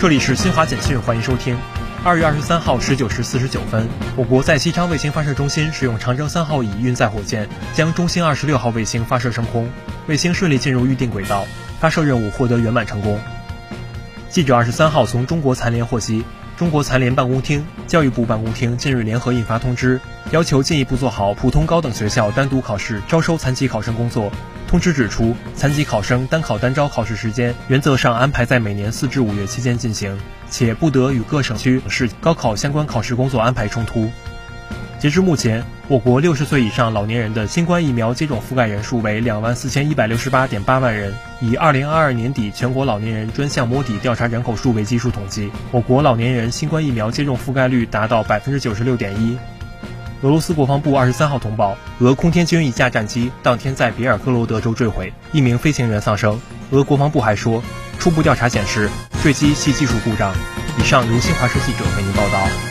这里是新华简讯，欢迎收听。二月二十三号十九时四十九分，我国在西昌卫星发射中心使用长征三号乙运载火箭，将中星二十六号卫星发射升空，卫星顺利进入预定轨道，发射任务获得圆满成功。记者二十三号从中国残联获悉，中国残联办公厅、教育部办公厅近日联合印发通知，要求进一步做好普通高等学校单独考试招收残疾考生工作。通知指出，残疾考生单考单招考试时间原则上安排在每年四至五月期间进行，且不得与各省区市高考相关考试工作安排冲突。截至目前，我国六十岁以上老年人的新冠疫苗接种覆盖人数为两万四千一百六十八点八万人。以二零二二年底全国老年人专项摸底调查人口数为基数统计，我国老年人新冠疫苗接种覆盖率达到百分之九十六点一。俄罗斯国防部二十三号通报，俄空天军一架战机当天在别尔哥罗德州坠毁，一名飞行员丧生。俄国防部还说，初步调查显示，坠机系技术故障。以上由新华社记者为您报道。